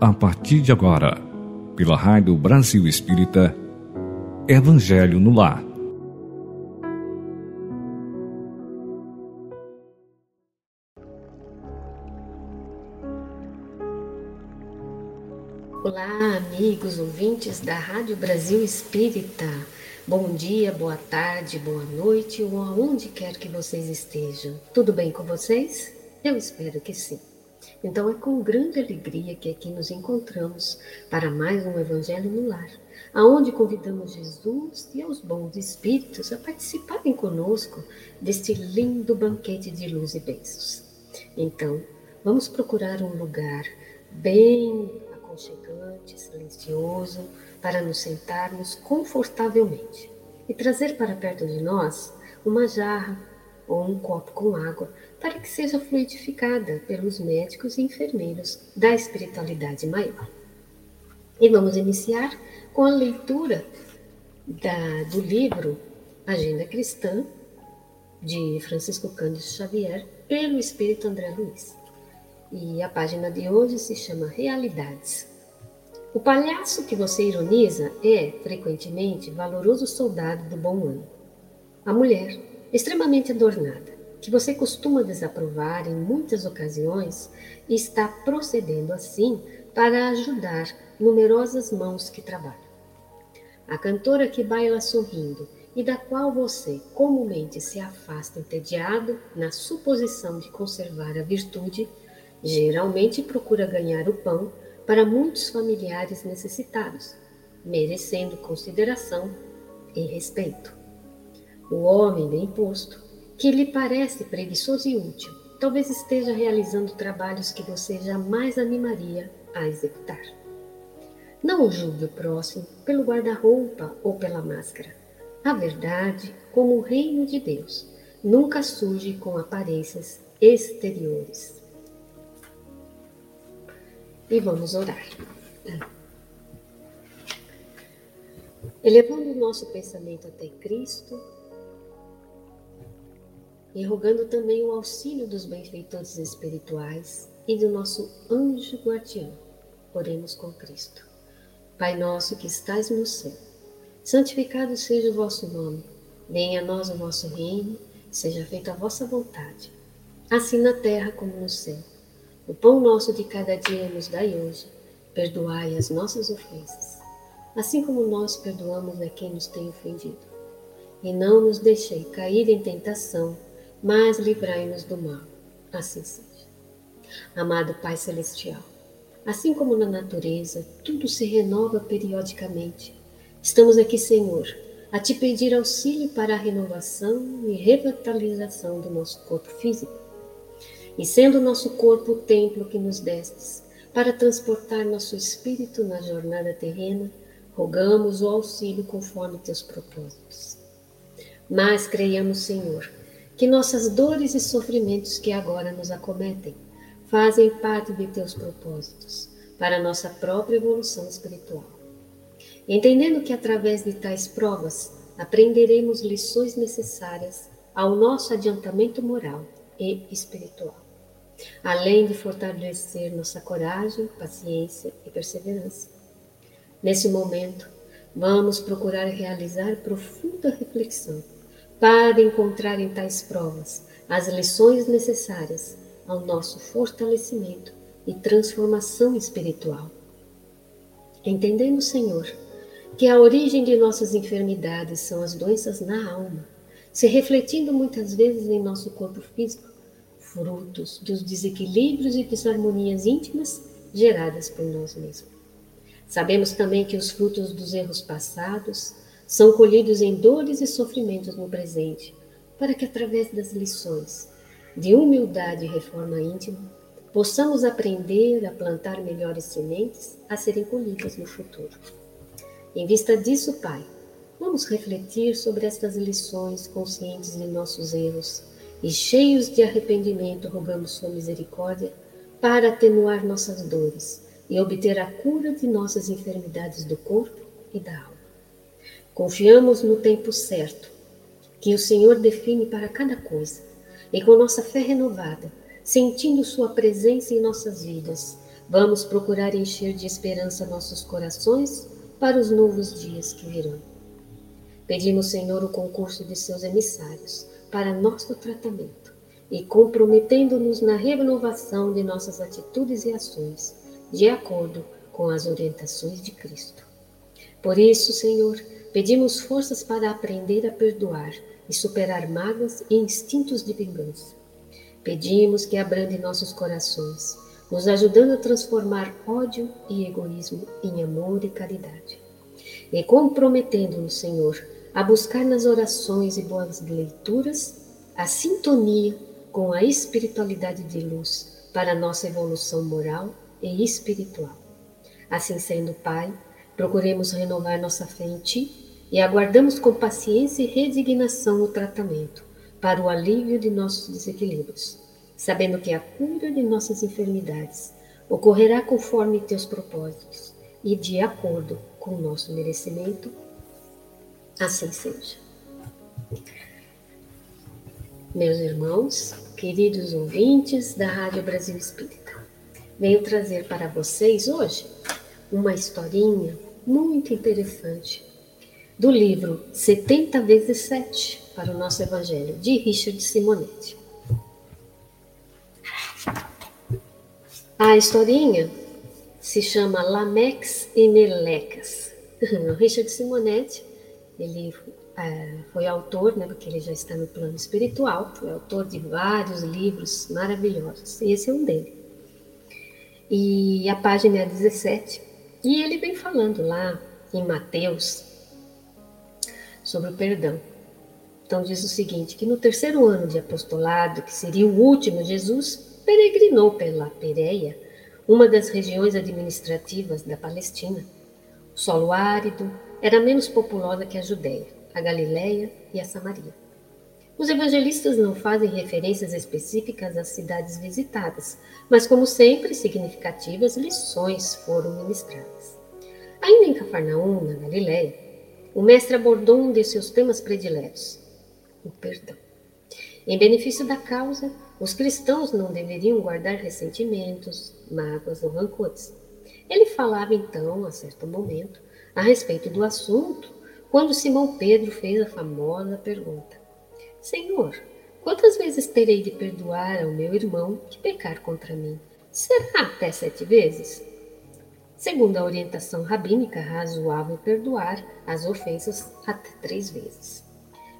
a partir de agora, pela Rádio Brasil Espírita, Evangelho no Lar. Olá, amigos ouvintes da Rádio Brasil Espírita. Bom dia, boa tarde, boa noite ou aonde quer que vocês estejam. Tudo bem com vocês? Eu espero que sim. Então é com grande alegria que aqui nos encontramos para mais um Evangelho no Lar, aonde convidamos Jesus e os bons espíritos a participarem conosco deste lindo banquete de luz e bênçãos. Então, vamos procurar um lugar bem aconchegante, silencioso, para nos sentarmos confortavelmente e trazer para perto de nós uma jarra ou um copo com água para que seja fluidificada pelos médicos e enfermeiros da espiritualidade maior. E vamos iniciar com a leitura da, do livro Agenda Cristã, de Francisco Cândido Xavier, pelo Espírito André Luiz. E a página de hoje se chama Realidades. O palhaço que você ironiza é, frequentemente, valoroso soldado do bom ano. A mulher, extremamente adornada, que você costuma desaprovar em muitas ocasiões e está procedendo assim para ajudar numerosas mãos que trabalham. A cantora que baila sorrindo e da qual você comumente se afasta entediado na suposição de conservar a virtude, geralmente procura ganhar o pão para muitos familiares necessitados, merecendo consideração e respeito. O homem bem posto que lhe parece preguiçoso e útil, talvez esteja realizando trabalhos que você jamais animaria a executar. Não julgue o próximo pelo guarda-roupa ou pela máscara. A verdade, como o reino de Deus, nunca surge com aparências exteriores. E vamos orar. Elevando o nosso pensamento até Cristo, e rogando também o auxílio dos benfeitores espirituais e do nosso anjo guardião. Oremos com Cristo. Pai nosso que estais no céu, santificado seja o vosso nome. Venha a nós o vosso reino, seja feita a vossa vontade, assim na terra como no céu. O pão nosso de cada dia nos dai hoje. Perdoai as nossas ofensas, assim como nós perdoamos a quem nos tem ofendido. E não nos deixei cair em tentação, mas livrai-nos do mal. Assim seja. Amado Pai Celestial, assim como na natureza tudo se renova periodicamente, estamos aqui, Senhor, a te pedir auxílio para a renovação e revitalização do nosso corpo físico. E sendo nosso corpo o templo que nos destes, para transportar nosso espírito na jornada terrena, rogamos o auxílio conforme teus propósitos. Mas creiamos, Senhor, que nossas dores e sofrimentos que agora nos acometem fazem parte de teus propósitos para nossa própria evolução espiritual. Entendendo que através de tais provas aprenderemos lições necessárias ao nosso adiantamento moral e espiritual, além de fortalecer nossa coragem, paciência e perseverança. Nesse momento, vamos procurar realizar profunda reflexão para encontrar em tais provas as lições necessárias ao nosso fortalecimento e transformação espiritual. Entendendo, Senhor, que a origem de nossas enfermidades são as doenças na alma, se refletindo muitas vezes em nosso corpo físico, frutos dos desequilíbrios e desarmonias íntimas geradas por nós mesmos. Sabemos também que os frutos dos erros passados são colhidos em dores e sofrimentos no presente, para que através das lições de humildade e reforma íntima, possamos aprender a plantar melhores sementes a serem colhidas no futuro. Em vista disso, Pai, vamos refletir sobre estas lições conscientes de nossos erros e cheios de arrependimento rogamos Sua misericórdia para atenuar nossas dores e obter a cura de nossas enfermidades do corpo e da alma. Confiamos no tempo certo, que o Senhor define para cada coisa, e com nossa fé renovada, sentindo Sua presença em nossas vidas, vamos procurar encher de esperança nossos corações para os novos dias que virão. Pedimos, Senhor, o concurso de seus emissários para nosso tratamento e comprometendo-nos na renovação de nossas atitudes e ações, de acordo com as orientações de Cristo. Por isso, Senhor, pedimos forças para aprender a perdoar e superar mágoas e instintos de vingança. Pedimos que abrande nossos corações, nos ajudando a transformar ódio e egoísmo em amor e caridade. E comprometendo-nos, Senhor, a buscar nas orações e boas leituras a sintonia com a espiritualidade de luz para nossa evolução moral e espiritual. Assim sendo, Pai, procuremos renovar nossa Ti e aguardamos com paciência e resignação o tratamento para o alívio de nossos desequilíbrios, sabendo que a cura de nossas enfermidades ocorrerá conforme Teus propósitos e de acordo com o nosso merecimento. Assim seja. Meus irmãos, queridos ouvintes da Rádio Brasil Espírita, venho trazer para vocês hoje uma historinha muito interessante do livro 70 vezes 7 para o nosso Evangelho, de Richard Simonetti. A historinha se chama Lamex e Melecas. Richard Simonetti, ele é, foi autor, né, porque ele já está no plano espiritual, foi autor de vários livros maravilhosos, e esse é um deles. E a página é 17, e ele vem falando lá em Mateus sobre o perdão. Então diz o seguinte, que no terceiro ano de apostolado, que seria o último, Jesus peregrinou pela Pereia, uma das regiões administrativas da Palestina. O solo árido era menos populosa que a Judéia a Galiléia e a Samaria. Os evangelistas não fazem referências específicas às cidades visitadas, mas, como sempre, significativas lições foram ministradas. Ainda em Cafarnaum, na Galiléia, o mestre abordou um de seus temas prediletos, o perdão. Em benefício da causa, os cristãos não deveriam guardar ressentimentos, mágoas ou rancores. Ele falava então, a certo momento, a respeito do assunto quando Simão Pedro fez a famosa pergunta: Senhor, quantas vezes terei de perdoar ao meu irmão que pecar contra mim? Será até sete vezes? Segundo a orientação rabínica, razoável perdoar as ofensas até três vezes.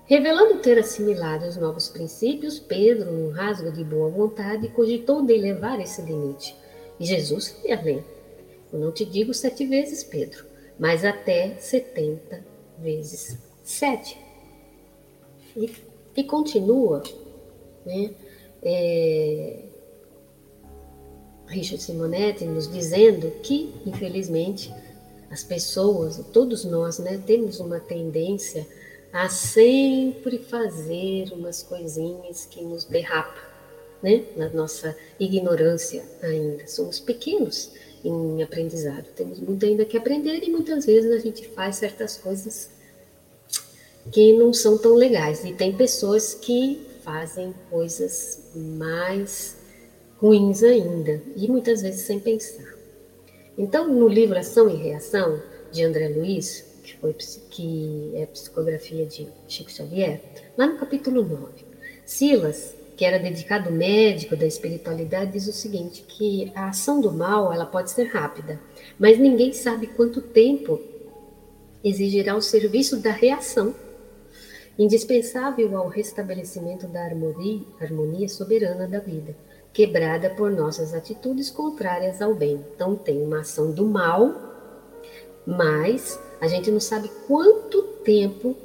Revelando ter assimilado os novos princípios, Pedro, num rasgo de boa vontade, cogitou de elevar esse limite. E Jesus foi além. Eu não te digo sete vezes, Pedro, mas até setenta vezes 7. E, e continua, né? É, Richard Simonetti nos dizendo que, infelizmente, as pessoas, todos nós, né, temos uma tendência a sempre fazer umas coisinhas que nos derrapam, né, na nossa ignorância ainda. Somos pequenos em aprendizado. Temos muito ainda que aprender e muitas vezes a gente faz certas coisas que não são tão legais. E tem pessoas que fazem coisas mais ruins ainda, e muitas vezes sem pensar. Então, no livro Ação e Reação, de André Luiz, que, foi, que é psicografia de Chico Xavier, lá no capítulo 9, Silas que era dedicado médico da espiritualidade, diz o seguinte, que a ação do mal ela pode ser rápida, mas ninguém sabe quanto tempo exigirá o serviço da reação, indispensável ao restabelecimento da harmonia, soberana da vida, quebrada por nossas atitudes contrárias ao bem. Então tem uma ação do mal, mas a gente não sabe quanto tempo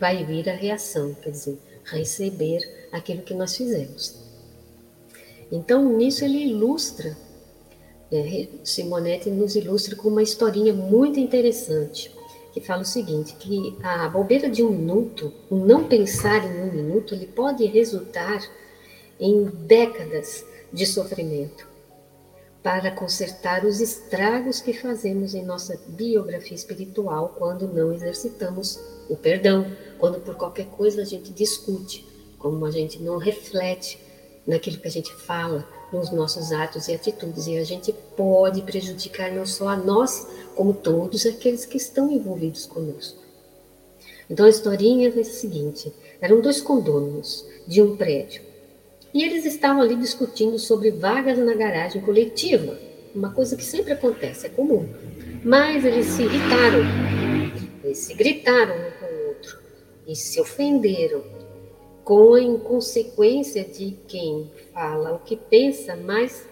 vai vir a reação, quer dizer, receber aquilo que nós fizemos. Então, nisso ele ilustra, é, Simonetti nos ilustra com uma historinha muito interessante, que fala o seguinte, que a bobeira de um minuto, o não pensar em um minuto, ele pode resultar em décadas de sofrimento para consertar os estragos que fazemos em nossa biografia espiritual quando não exercitamos o perdão, quando por qualquer coisa a gente discute, como a gente não reflete naquilo que a gente fala, nos nossos atos e atitudes. E a gente pode prejudicar não só a nós, como todos aqueles que estão envolvidos conosco. Então a historinha é a seguinte: eram dois condôminos de um prédio. E eles estavam ali discutindo sobre vagas na garagem coletiva, uma coisa que sempre acontece, é comum. Mas eles se irritaram, eles se gritaram um com o outro. E se ofenderam. Com a inconsequência de quem fala o que pensa, mas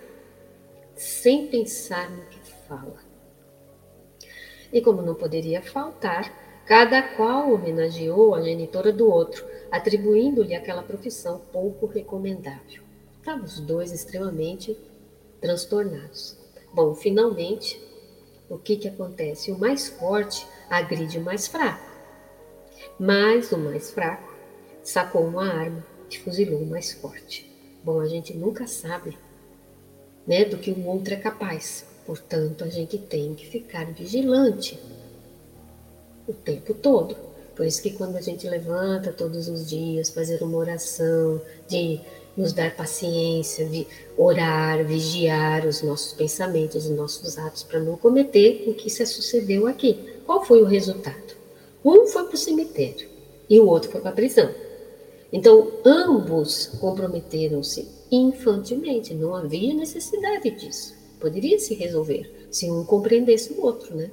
sem pensar no que fala. E como não poderia faltar, cada qual homenageou a genitora do outro, atribuindo-lhe aquela profissão pouco recomendável. Estavam os dois extremamente transtornados. Bom, finalmente, o que, que acontece? O mais forte agride o mais fraco, mas o mais fraco sacou uma arma e fuzilou o mais forte. Bom, a gente nunca sabe né, do que o outro é capaz, portanto, a gente tem que ficar vigilante o tempo todo. Por isso que quando a gente levanta todos os dias, fazer uma oração, de nos dar paciência, de orar, vigiar os nossos pensamentos, os nossos atos, para não cometer o que se sucedeu aqui. Qual foi o resultado? Um foi para o cemitério e o outro foi para a prisão. Então, ambos comprometeram-se infantilmente, não havia necessidade disso. Poderia se resolver se um compreendesse o outro, né?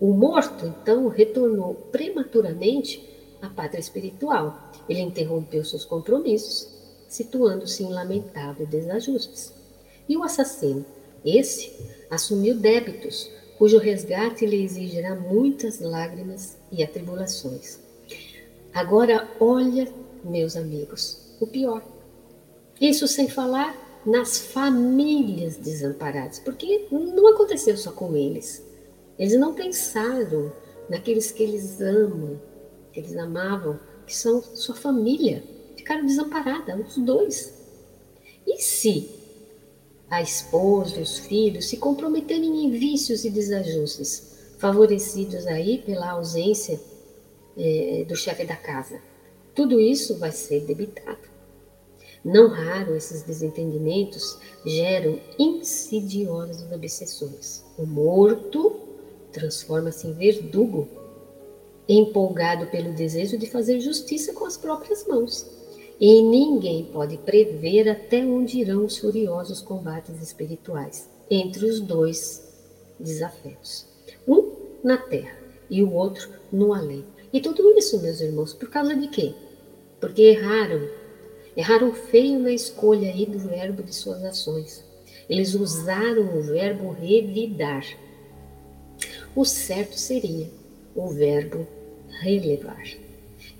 O morto, então, retornou prematuramente à pátria espiritual. Ele interrompeu seus compromissos, situando-se em lamentável desajustes. E o assassino, esse, assumiu débitos, cujo resgate lhe exigirá muitas lágrimas e atribulações. Agora, olha, meus amigos, o pior. Isso sem falar nas famílias desamparadas, porque não aconteceu só com eles. Eles não pensaram naqueles que eles amam, que eles amavam, que são sua família. Ficaram desamparados, os dois. E se a esposa e os filhos se comprometerem em vícios e desajustes, favorecidos aí pela ausência é, do chefe da casa? Tudo isso vai ser debitado. Não raro, esses desentendimentos geram insidiosas obsessões. O morto transforma-se em verdugo, empolgado pelo desejo de fazer justiça com as próprias mãos. E ninguém pode prever até onde irão os furiosos combates espirituais entre os dois desafetos. Um na terra e o outro no além. E tudo isso, meus irmãos, por causa de quê? Porque erraram. Erraram feio na escolha aí do verbo de suas ações. Eles usaram o verbo revidar o certo seria o verbo relevar.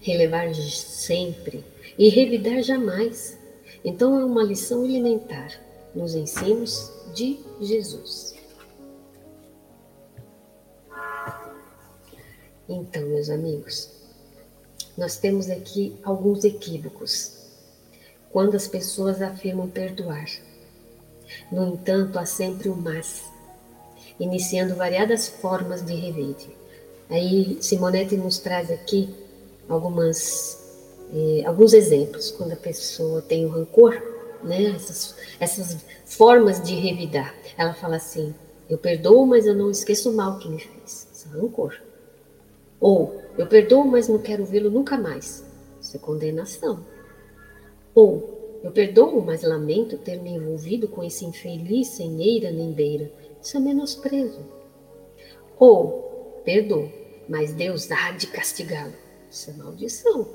Relevar sempre e revidar jamais. Então é uma lição elementar nos ensinos de Jesus. Então, meus amigos, nós temos aqui alguns equívocos quando as pessoas afirmam perdoar. No entanto, há sempre o mas iniciando variadas formas de revide. Aí Simonetti nos traz aqui algumas, eh, alguns exemplos, quando a pessoa tem o rancor, né, essas, essas formas de revidar. Ela fala assim, eu perdoo, mas eu não esqueço o mal que me fez. Isso é rancor. Ou, eu perdoo, mas não quero vê-lo nunca mais. Isso é condenação. Ou, eu perdoo, mas lamento ter me envolvido com esse infeliz sem eira nem beira isso é menosprezo. Ou, perdoa, mas Deus há de castigá-lo. Isso é maldição.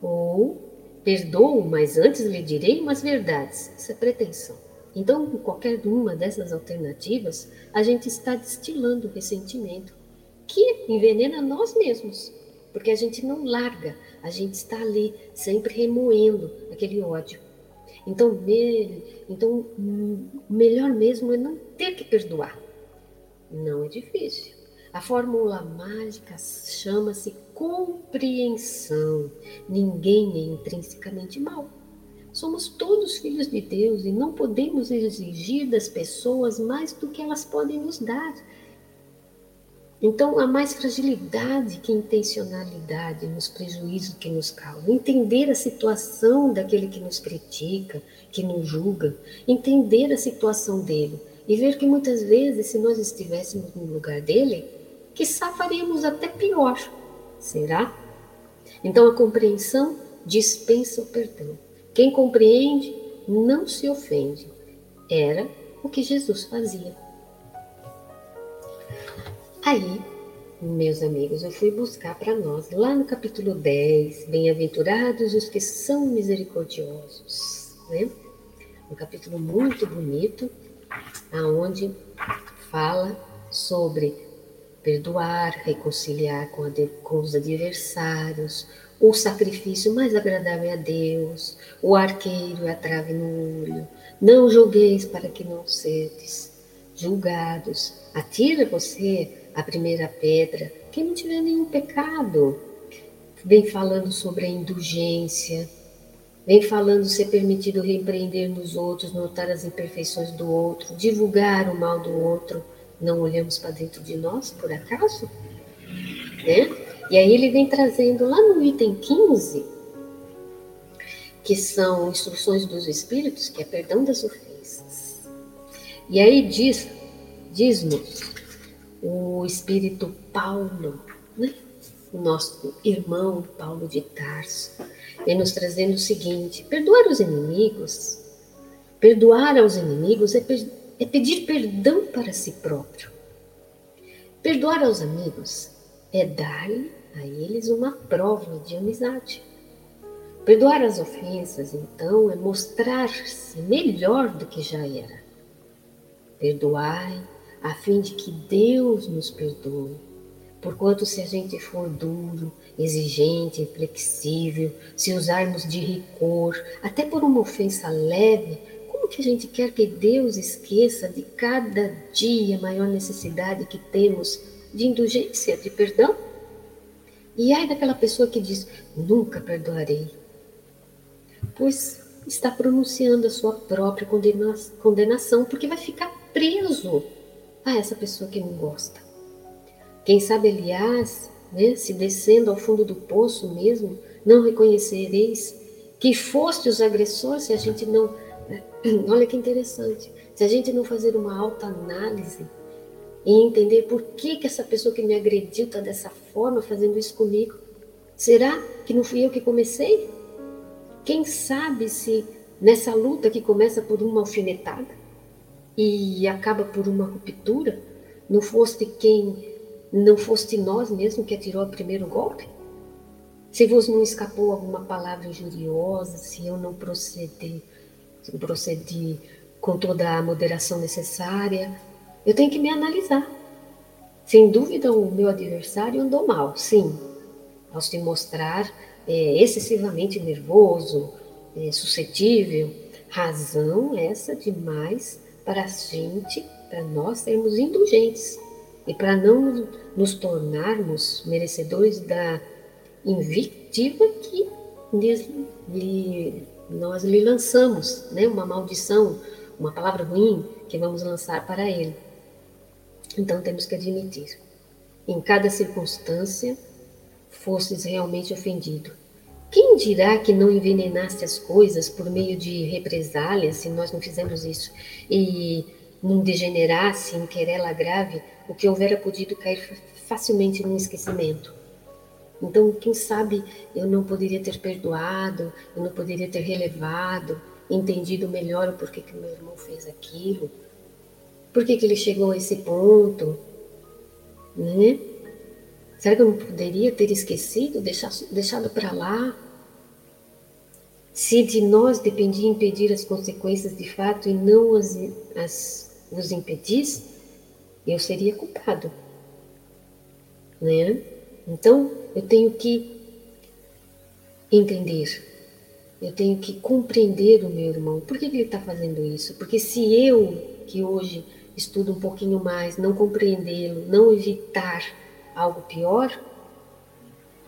Ou, perdoo, mas antes lhe direi umas verdades. Isso é pretensão. Então, com qualquer uma dessas alternativas, a gente está destilando ressentimento que envenena nós mesmos, porque a gente não larga, a gente está ali sempre remoendo aquele ódio. Então, me, então, melhor mesmo é não ter que perdoar. Não é difícil. A fórmula mágica chama-se compreensão. Ninguém é intrinsecamente mal. Somos todos filhos de Deus e não podemos exigir das pessoas mais do que elas podem nos dar. Então, há mais fragilidade que intencionalidade nos prejuízos que nos causam. Entender a situação daquele que nos critica, que nos julga, entender a situação dele e ver que muitas vezes, se nós estivéssemos no lugar dele, que faríamos até pior. Será? Então, a compreensão dispensa o perdão. Quem compreende não se ofende. Era o que Jesus fazia. Aí, meus amigos, eu fui buscar para nós, lá no capítulo 10, Bem-aventurados os que são misericordiosos, né? Um capítulo muito bonito, aonde fala sobre perdoar, reconciliar com, com os adversários, o sacrifício mais agradável a Deus, o arqueiro e a trave no olho. Não julgueis para que não sedes julgados. Atira você a primeira pedra, quem não tiver nenhum pecado. Vem falando sobre a indulgência, vem falando ser permitido repreender nos outros, notar as imperfeições do outro, divulgar o mal do outro. Não olhamos para dentro de nós, por acaso? Né? E aí ele vem trazendo lá no item 15, que são instruções dos Espíritos, que é perdão das ofensas. E aí diz, diz-nos o espírito Paulo, né? o nosso irmão Paulo de Tarso, vem nos trazendo o seguinte: perdoar os inimigos, perdoar aos inimigos é, é pedir perdão para si próprio. Perdoar aos amigos é dar a eles uma prova de amizade. Perdoar as ofensas, então, é mostrar-se melhor do que já era. Perdoai a fim de que Deus nos perdoe. Porquanto, se a gente for duro, exigente, inflexível, se usarmos de rigor, até por uma ofensa leve, como que a gente quer que Deus esqueça de cada dia maior necessidade que temos de indulgência, de perdão? E ai daquela pessoa que diz: nunca perdoarei. Pois está pronunciando a sua própria condenação, porque vai ficar preso a essa pessoa que não gosta. Quem sabe, aliás, né, se descendo ao fundo do poço mesmo, não reconhecereis que foste os agressores se a gente não. Olha que interessante. Se a gente não fazer uma alta análise e entender por que, que essa pessoa que me agrediu está dessa forma, fazendo isso comigo. Será que não fui eu que comecei? Quem sabe se nessa luta que começa por uma alfinetada, e acaba por uma ruptura, não foste quem, não foste nós mesmo que atirou o primeiro golpe? Se vos não escapou alguma palavra injuriosa, se eu não procedi, procedi com toda a moderação necessária, eu tenho que me analisar. Sem dúvida, o meu adversário andou mal, sim, ao se mostrar é, excessivamente nervoso, é, suscetível, razão essa demais para a gente, para nós sermos indulgentes e para não nos tornarmos merecedores da invictiva que lhe, nós lhe lançamos, né? uma maldição, uma palavra ruim que vamos lançar para ele. Então temos que admitir, em cada circunstância, fostes realmente ofendido quem dirá que não envenenaste as coisas por meio de represálias, se nós não fizemos isso, e não degenerasse em querela grave, o que houvera podido cair facilmente num esquecimento? Então, quem sabe eu não poderia ter perdoado, eu não poderia ter relevado, entendido melhor o porquê que meu irmão fez aquilo, por que ele chegou a esse ponto, né? Será que eu não poderia ter esquecido, deixado, deixado para lá? Se de nós dependia impedir as consequências de fato e não as, as os impedis, eu seria culpado. Né? Então, eu tenho que entender, eu tenho que compreender o meu irmão. Por que ele está fazendo isso? Porque se eu, que hoje estudo um pouquinho mais, não compreendê-lo, não evitar algo pior,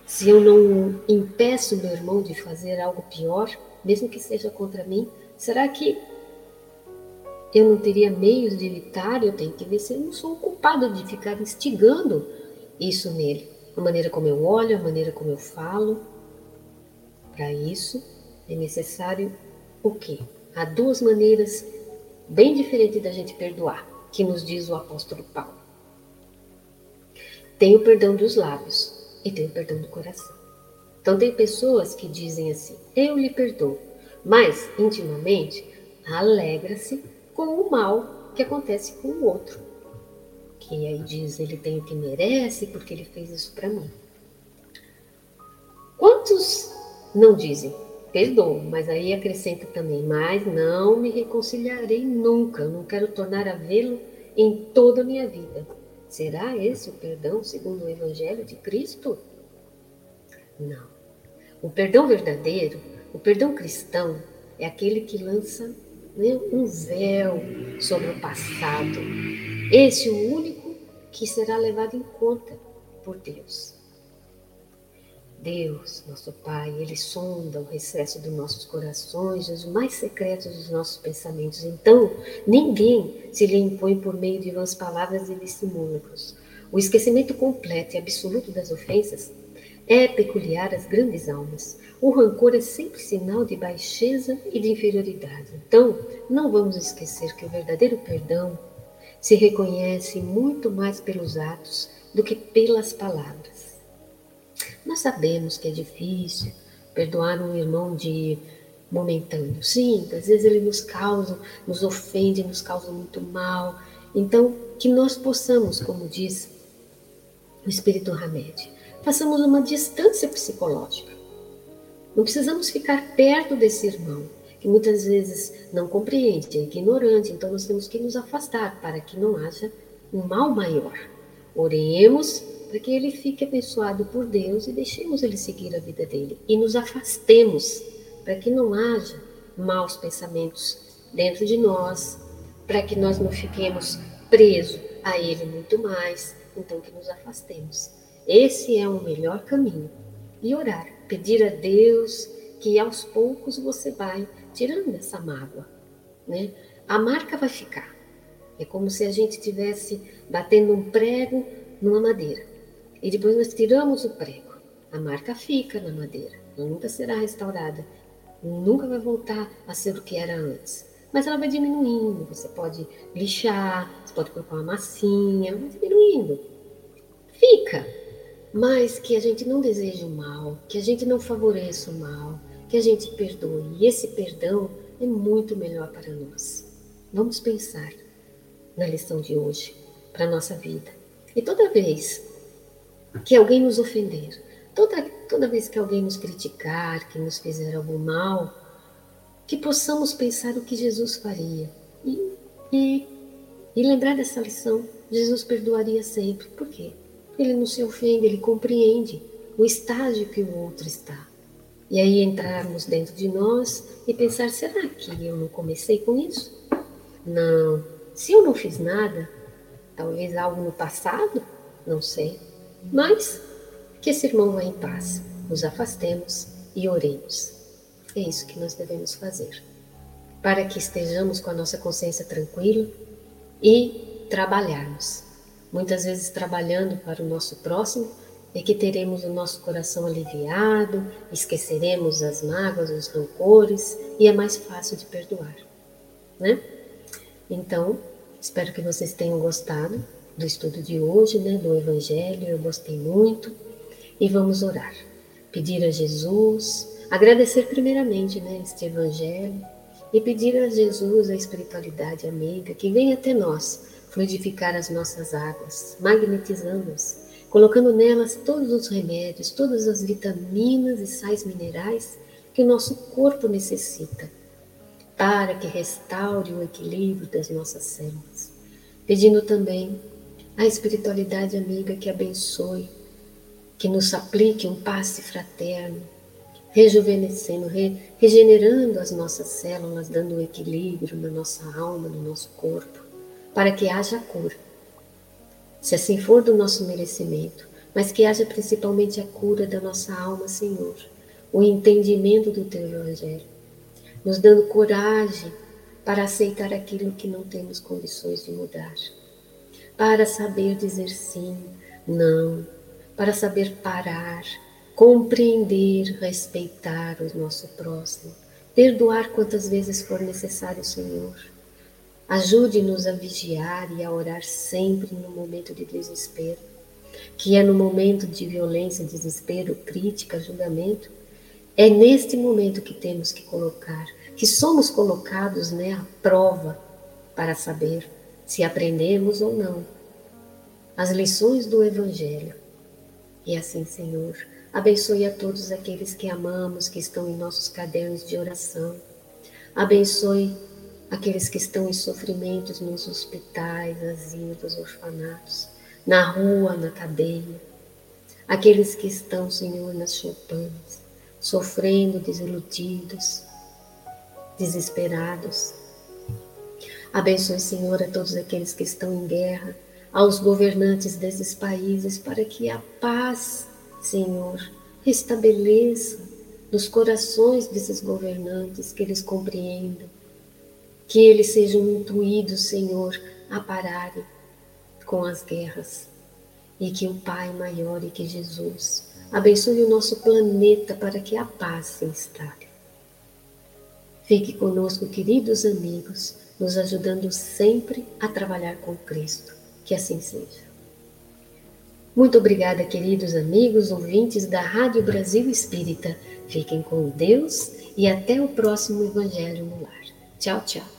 se eu não impeço meu irmão de fazer algo pior, mesmo que seja contra mim, será que eu não teria meios de evitar? Eu tenho que ver se eu não sou culpado de ficar instigando isso nele. A maneira como eu olho, a maneira como eu falo. Para isso é necessário o quê? Há duas maneiras bem diferentes da gente perdoar, que nos diz o apóstolo Paulo. Tem o perdão dos lábios e tem o perdão do coração. Então tem pessoas que dizem assim: "Eu lhe perdoo", mas intimamente alegra-se com o mal que acontece com o outro. Que aí diz: "Ele tem o que merece porque ele fez isso para mim". Quantos não dizem: perdoo, mas aí acrescenta também, mas não me reconciliarei nunca, não quero tornar a vê-lo em toda a minha vida. Será esse o perdão segundo o Evangelho de Cristo? Não. O perdão verdadeiro, o perdão cristão, é aquele que lança né, um véu sobre o passado. Esse é o único que será levado em conta por Deus. Deus, nosso Pai, Ele sonda o recesso dos nossos corações, os mais secretos dos nossos pensamentos. Então, ninguém se lhe impõe por meio de vãs palavras e de simúlacros. O esquecimento completo e absoluto das ofensas é peculiar às grandes almas. O rancor é sempre sinal de baixeza e de inferioridade. Então, não vamos esquecer que o verdadeiro perdão se reconhece muito mais pelos atos do que pelas palavras. Nós sabemos que é difícil perdoar um irmão de momentâneo. Sim, às vezes ele nos causa, nos ofende, nos causa muito mal. Então, que nós possamos, como diz o Espírito Hamed, façamos uma distância psicológica. Não precisamos ficar perto desse irmão, que muitas vezes não compreende, é ignorante, então nós temos que nos afastar para que não haja um mal maior. Oremos para que ele fique abençoado por Deus e deixemos ele seguir a vida dele. E nos afastemos para que não haja maus pensamentos dentro de nós, para que nós não fiquemos presos a ele muito mais, então que nos afastemos. Esse é o melhor caminho. E orar, pedir a Deus que aos poucos você vai tirando essa mágoa, né? A marca vai ficar. É como se a gente tivesse batendo um prego numa madeira. E depois nós tiramos o prego. A marca fica na madeira, nunca será restaurada, nunca vai voltar a ser o que era antes. Mas ela vai diminuindo. Você pode lixar, você pode colocar uma massinha, vai diminuindo. Fica, mas que a gente não deseje o mal, que a gente não favoreça o mal, que a gente perdoe. E esse perdão é muito melhor para nós. Vamos pensar na lição de hoje, para a nossa vida. E toda vez que alguém nos ofender, toda, toda vez que alguém nos criticar, que nos fizer algum mal, que possamos pensar o que Jesus faria e, e, e lembrar dessa lição. Jesus perdoaria sempre. Por quê? Ele não se ofende, ele compreende o estágio que o outro está. E aí entrarmos dentro de nós e pensar: será que eu não comecei com isso? Não. Se eu não fiz nada, talvez algo no passado, não sei. Mas que esse irmão vá em paz, nos afastemos e oremos. É isso que nós devemos fazer, para que estejamos com a nossa consciência tranquila e trabalharmos. Muitas vezes, trabalhando para o nosso próximo, é que teremos o nosso coração aliviado, esqueceremos as mágoas, os rancores e é mais fácil de perdoar, né? Então, espero que vocês tenham gostado do estudo de hoje, né, do Evangelho, eu gostei muito. E vamos orar. Pedir a Jesus, agradecer primeiramente né, este Evangelho e pedir a Jesus a espiritualidade amiga que venha até nós fluidificar as nossas águas, magnetizando-as, colocando nelas todos os remédios, todas as vitaminas e sais minerais que o nosso corpo necessita, para que restaure o equilíbrio das nossas células. Pedindo também a espiritualidade amiga que abençoe, que nos aplique um passe fraterno, rejuvenescendo, re, regenerando as nossas células, dando um equilíbrio na nossa alma, no nosso corpo, para que haja cura. Se assim for do nosso merecimento, mas que haja principalmente a cura da nossa alma, Senhor, o entendimento do teu evangelho, nos dando coragem para aceitar aquilo que não temos condições de mudar para saber dizer sim, Não, para saber parar, compreender, respeitar o nosso próximo, perdoar quantas vezes for necessário, Senhor. Ajude-nos a vigiar e a orar sempre no momento de desespero, que é no momento de violência, desespero, crítica, julgamento. É neste momento que temos que colocar, que somos colocados né, à prova para saber se aprendemos ou não as lições do Evangelho. E assim, Senhor, abençoe a todos aqueles que amamos, que estão em nossos cadernos de oração. Abençoe aqueles que estão em sofrimentos nos hospitais, asilos, orfanatos, na rua, na cadeia. Aqueles que estão, Senhor, nas choupanas, sofrendo, desiludidos, desesperados. Abençoe, Senhor, a todos aqueles que estão em guerra, aos governantes desses países, para que a paz, Senhor, restabeleça nos corações desses governantes, que eles compreendam, que eles sejam intuídos, Senhor, a pararem com as guerras. E que o Pai maior e que Jesus abençoe o nosso planeta para que a paz se instale. Fique conosco, queridos amigos, nos ajudando sempre a trabalhar com Cristo. Que assim seja. Muito obrigada, queridos amigos, ouvintes da Rádio Brasil Espírita. Fiquem com Deus e até o próximo Evangelho no Lar. Tchau, tchau.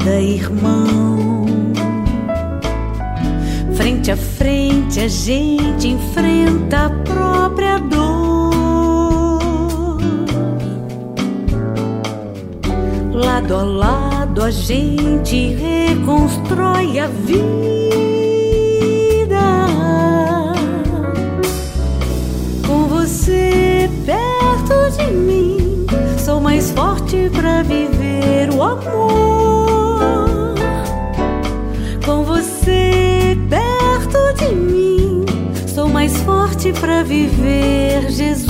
Cada irmão. Frente a frente a gente enfrenta a própria dor. Lado a lado a gente reconstrói a vida. perto de mim. Sou mais forte para viver o amor. Sou mais forte para viver Jesus.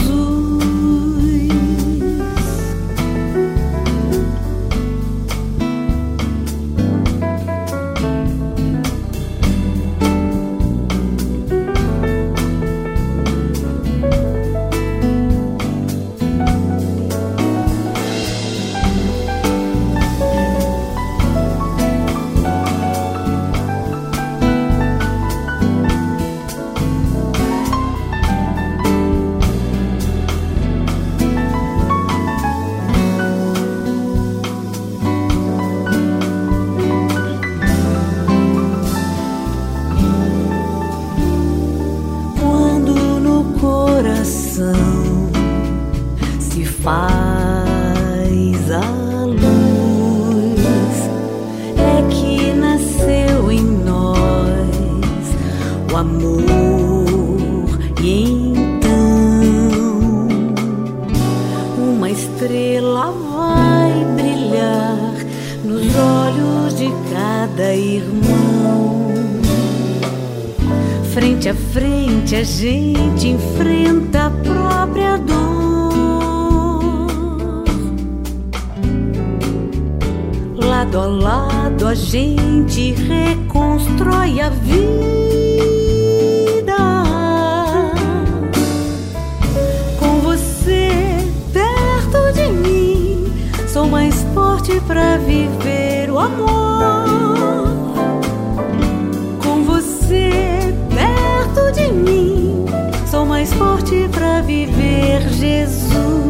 lado a lado a gente reconstrói a vida. Com você perto de mim, sou mais forte para viver o amor. Com você perto de mim, sou mais forte para viver Jesus.